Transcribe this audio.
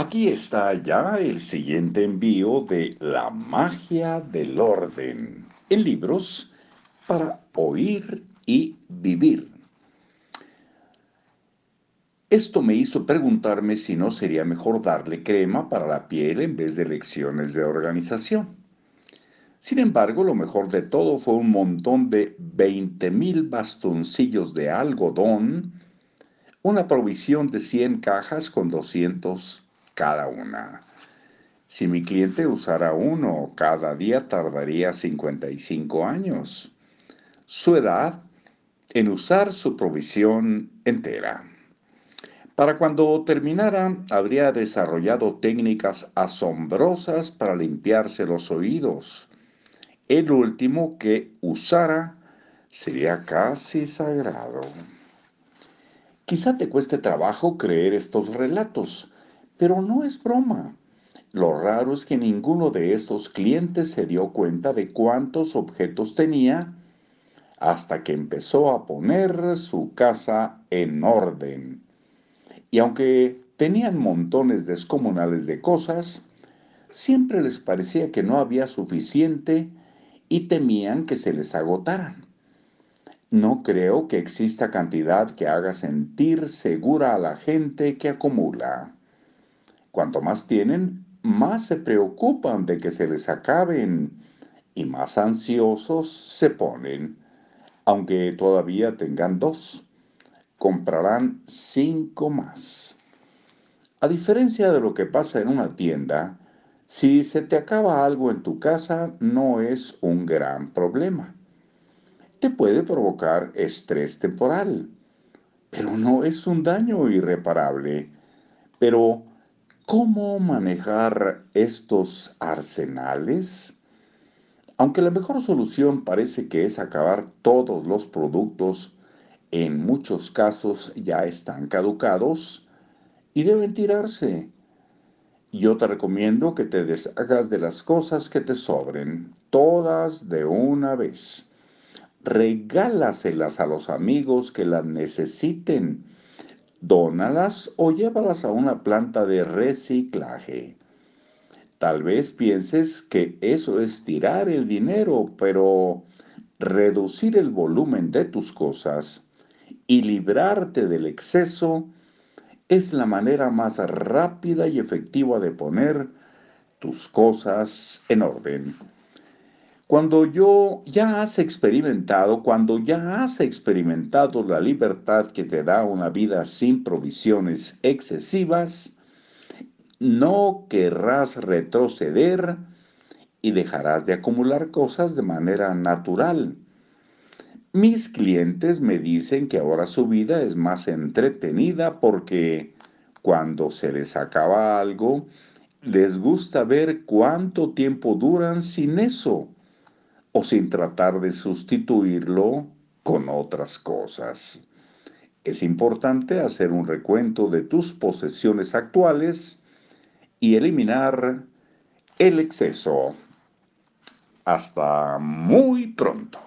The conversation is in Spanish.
Aquí está ya el siguiente envío de La magia del orden en libros para oír y vivir. Esto me hizo preguntarme si no sería mejor darle crema para la piel en vez de lecciones de organización. Sin embargo, lo mejor de todo fue un montón de 20.000 bastoncillos de algodón, una provisión de 100 cajas con 200 cada una. Si mi cliente usara uno cada día tardaría 55 años. Su edad en usar su provisión entera. Para cuando terminara, habría desarrollado técnicas asombrosas para limpiarse los oídos. El último que usara sería casi sagrado. Quizá te cueste trabajo creer estos relatos, pero no es broma. Lo raro es que ninguno de estos clientes se dio cuenta de cuántos objetos tenía hasta que empezó a poner su casa en orden. Y aunque tenían montones descomunales de cosas, siempre les parecía que no había suficiente y temían que se les agotaran. No creo que exista cantidad que haga sentir segura a la gente que acumula. Cuanto más tienen, más se preocupan de que se les acaben y más ansiosos se ponen. Aunque todavía tengan dos, comprarán cinco más. A diferencia de lo que pasa en una tienda, si se te acaba algo en tu casa no es un gran problema. Te puede provocar estrés temporal, pero no es un daño irreparable. Pero ¿Cómo manejar estos arsenales? Aunque la mejor solución parece que es acabar todos los productos, en muchos casos ya están caducados y deben tirarse. Yo te recomiendo que te deshagas de las cosas que te sobren, todas de una vez. Regálaselas a los amigos que las necesiten Dónalas o llévalas a una planta de reciclaje. Tal vez pienses que eso es tirar el dinero, pero reducir el volumen de tus cosas y librarte del exceso es la manera más rápida y efectiva de poner tus cosas en orden. Cuando yo ya has experimentado, cuando ya has experimentado la libertad que te da una vida sin provisiones excesivas, no querrás retroceder y dejarás de acumular cosas de manera natural. Mis clientes me dicen que ahora su vida es más entretenida porque cuando se les acaba algo, les gusta ver cuánto tiempo duran sin eso o sin tratar de sustituirlo con otras cosas. Es importante hacer un recuento de tus posesiones actuales y eliminar el exceso. Hasta muy pronto.